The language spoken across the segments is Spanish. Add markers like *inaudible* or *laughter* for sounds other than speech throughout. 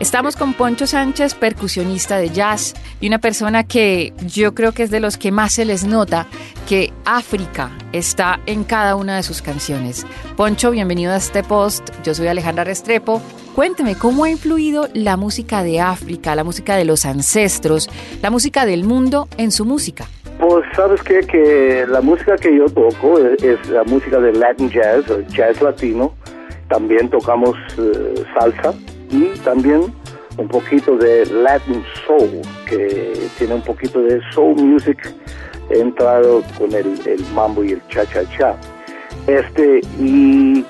Estamos con Poncho Sánchez, percusionista de jazz y una persona que yo creo que es de los que más se les nota que África está en cada una de sus canciones. Poncho, bienvenido a este post. Yo soy Alejandra Restrepo. Cuénteme cómo ha influido la música de África, la música de los ancestros, la música del mundo en su música. Pues sabes qué? que la música que yo toco es, es la música de Latin jazz, jazz latino, también tocamos eh, salsa y también un poquito de Latin Soul, que tiene un poquito de soul music entrado con el, mambo y el cha-cha-cha. Este, y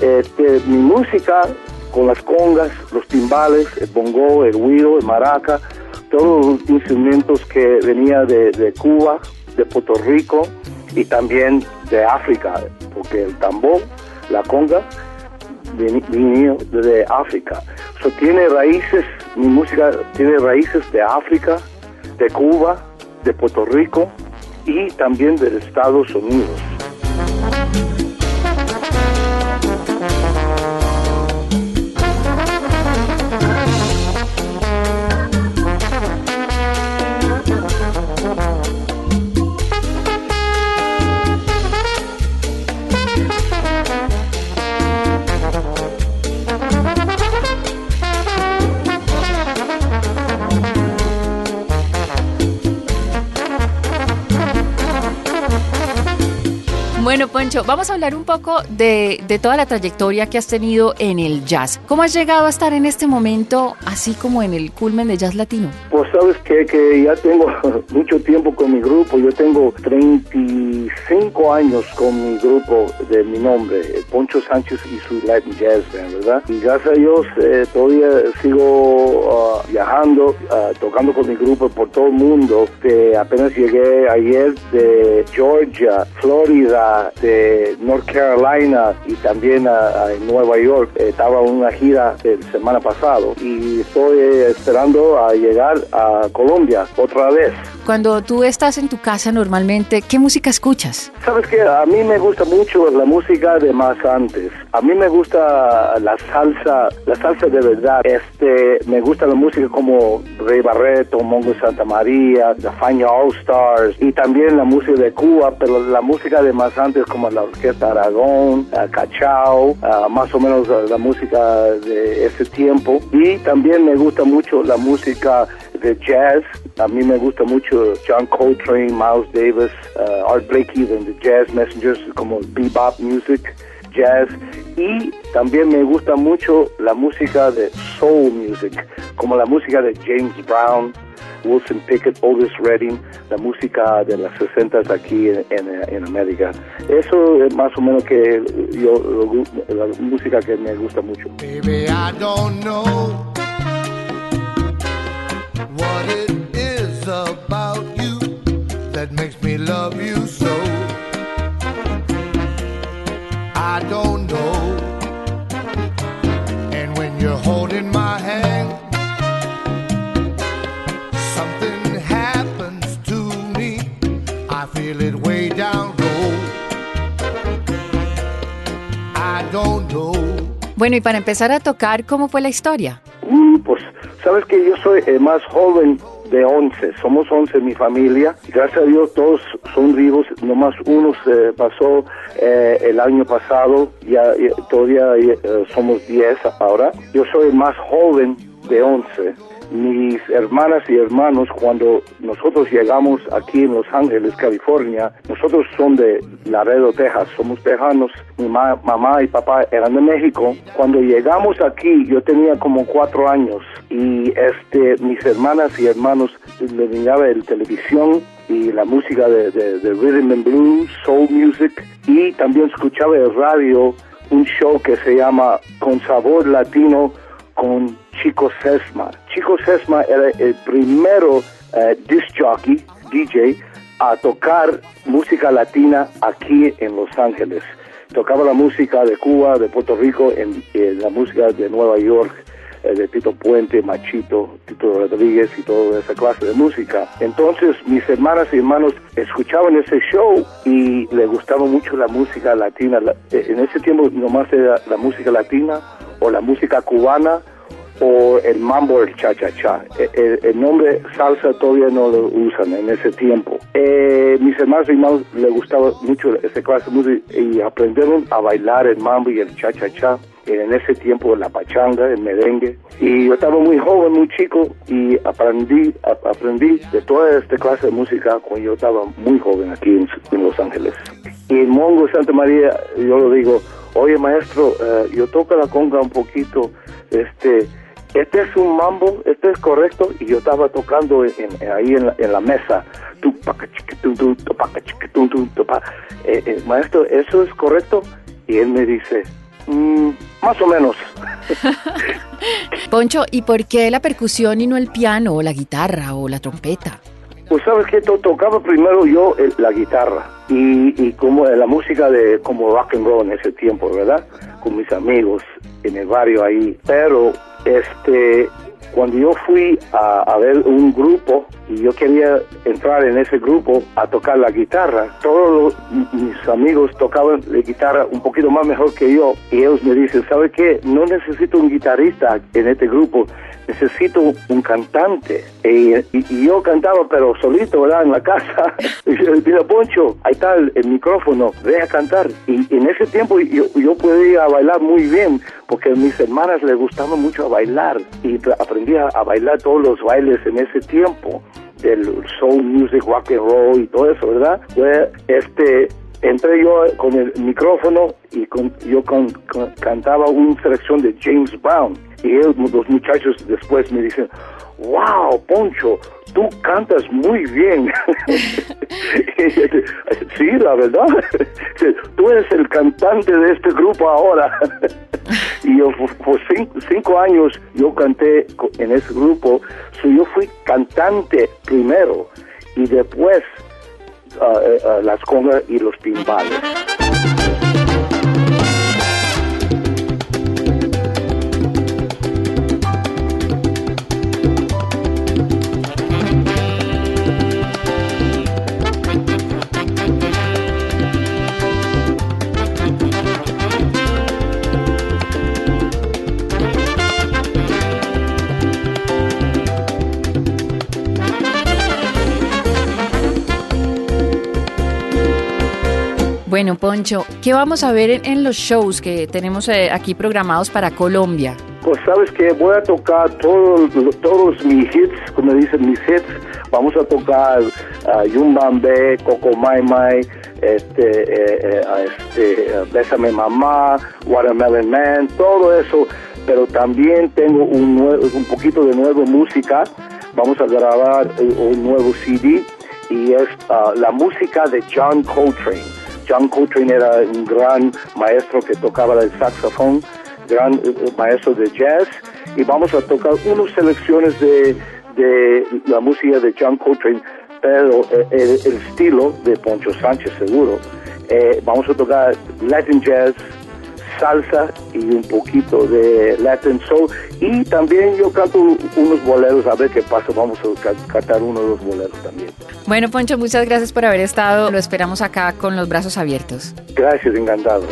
este, mi música con las congas, los timbales, el bongo, el huiro, el maraca, todos los instrumentos que venía de, de Cuba, de Puerto Rico y también de África, porque el tambor, la conga, venido de África. So, tiene raíces, mi música tiene raíces de África, de Cuba, de Puerto Rico y también de Estados Unidos. Poncho, vamos a hablar un poco de, toda la trayectoria que has tenido en el jazz. ¿Cómo has llegado a estar en este momento así como en el culmen de jazz latino? Pues sabes que, que ya tengo *laughs* mucho tiempo con mi grupo. Yo tengo 35 años con mi grupo de mi nombre, Poncho Sánchez y su Latin Jazz Band, ¿verdad? Y gracias a Dios eh, todavía sigo ah, viajando, ah, tocando con mi grupo por todo el mundo. Que apenas llegué ayer de Georgia, Florida, de North Carolina y también a, Nueva York. Estaba en una gira el semana pasado y estoy esperando a llegar a Colombia otra vez. Cuando tú estás en tu casa normalmente, ¿qué música escuchas? Sabes que a mí me gusta mucho la música de más antes. A mí me gusta la salsa, la salsa de verdad. Este, me gusta la música como Rey Barreto, Mongo Santa María, The Fania All Stars y también la música de Cuba, pero la música de más antes como la Orquesta Aragón, Cachao, más o menos la música de ese tiempo. Y también me gusta mucho la música de jazz. A mí me gusta mucho John Coltrane, Miles Davis, uh, Art Blakey, the Jazz Messengers, como bebop music, jazz. Y también me gusta mucho la música de soul music, como la música de James Brown, Wilson Pickett, Otis Redding, la música de las 60 aquí en, en, América. Eso es más o menos que yo, la música que me gusta mucho. Baby, I don't know. what it is about you that makes me love you so. I don't know. Bueno, y para empezar a tocar, ¿cómo fue la historia? Mm, pues Sabes que yo soy el más joven de 11, somos 11 en mi familia. Gracias a Dios todos son vivos, nomás uno se pasó eh, el año pasado, ya, todavía eh, somos 10 ahora. Yo soy el más joven de 11 mis hermanas y hermanos, cuando nosotros llegamos aquí en Los Ángeles, California, nosotros son de Laredo, Texas, somos tejanos, mi mamá y papá eran de México. Cuando llegamos aquí, yo tenía como cuatro años y este, mis hermanas y hermanos le miraba el televisión y la música de, de rhythm and blues, soul music y también escuchaba el radio un show que se llama Con Sabor Latino con Chico Sesma. Chico Sesma era el primero uh, disc jockey, DJ, a tocar música latina aquí en Los Ángeles. Tocaba la música de Cuba, de Puerto Rico, en, la música de Nueva York, eh, de Tito Puente, Machito, Tito Rodríguez y toda esa clase de música. Entonces mis hermanas y hermanos escuchaban ese show y les gustaba mucho la música latina. Eh, en ese tiempo nomás era la música latina o la música cubana o el mambo, el cha-cha-cha. Eh, el, nombre salsa todavía no lo usan en ese tiempo. Eh, mis hermanos y hermanos les gustaba mucho ese clase de música y aprendieron a bailar el mambo y el cha-cha-cha. En ese tiempo la pachanga, el merengue. Y yo estaba muy joven, muy chico y aprendí, aprendí de toda esta clase de música cuando yo estaba muy joven aquí en, Los Ángeles. Y en Mongo Santa María, yo lo digo, oye maestro, eh, yo toco la conga un poquito, este, este es un mambo, este es correcto, y yo estaba tocando ahí en la, mesa, eh, eh, maestro, ¿eso es correcto? Y él me dice, mm, más o menos. *laughs* Poncho, ¿y por qué la percusión y no el piano o la guitarra o la trompeta? Pues sabes que tocaba primero yo la guitarra y, y como la música de como rock and roll en ese tiempo, ¿verdad? Con mis amigos en el barrio ahí. Pero este cuando yo fui a, ver un grupo y yo quería entrar en ese grupo a tocar la guitarra, todos mis amigos tocaban la guitarra un poquito más mejor que yo y ellos me dicen, ¿sabe qué? No necesito un guitarrista en este grupo, necesito un cantante. Y, yo cantaba, pero solito, ¿verdad? En la casa. *laughs* y yo Poncho, ahí está el, micrófono, ve a cantar. Y en ese tiempo yo, yo podía bailar muy bien, porque a mis hermanas les gustaba mucho bailar. Y aprendí a, bailar todos los bailes en ese tiempo del soul music, rock and roll y todo eso, ¿verdad? Pues, este, entré yo con el micrófono y con, yo cantaba una selección de James Brown y los muchachos después me dicen, wow, Poncho, tú cantas muy bien. *laughs* sí, la verdad, tú eres el cantante de este grupo ahora. y yo por cinco, años yo canté en ese grupo, yo fui cantante primero y después uh, uh, las congas y los timbales. Bueno, Poncho, ¿qué vamos a ver en, los shows que tenemos eh, aquí programados para Colombia? Pues sabes que voy a tocar todos, mis hits, como dicen mis hits. Vamos a tocar uh, Yumbambe, Coco Mai Mai, este, eh, eh, este, Bésame Mamá, Watermelon Man, todo eso. Pero también tengo un, un poquito de nueva música. Vamos a grabar un nuevo CD y es uh, la música de John Coltrane. John Coltrane era un gran maestro que tocaba el saxofón, gran eh, maestro de jazz, y vamos a tocar unas selecciones de, la música de John Coltrane, pero eh, el, estilo de Poncho Sánchez seguro. Eh, vamos a tocar Latin jazz, salsa y un poquito de Latin soul. Y también yo canto unos boleros, a ver qué pasa. Vamos a cantar uno de los boleros también. Bueno, Poncho, muchas gracias por haber estado. Lo esperamos acá con los brazos abiertos. Gracias, encantado.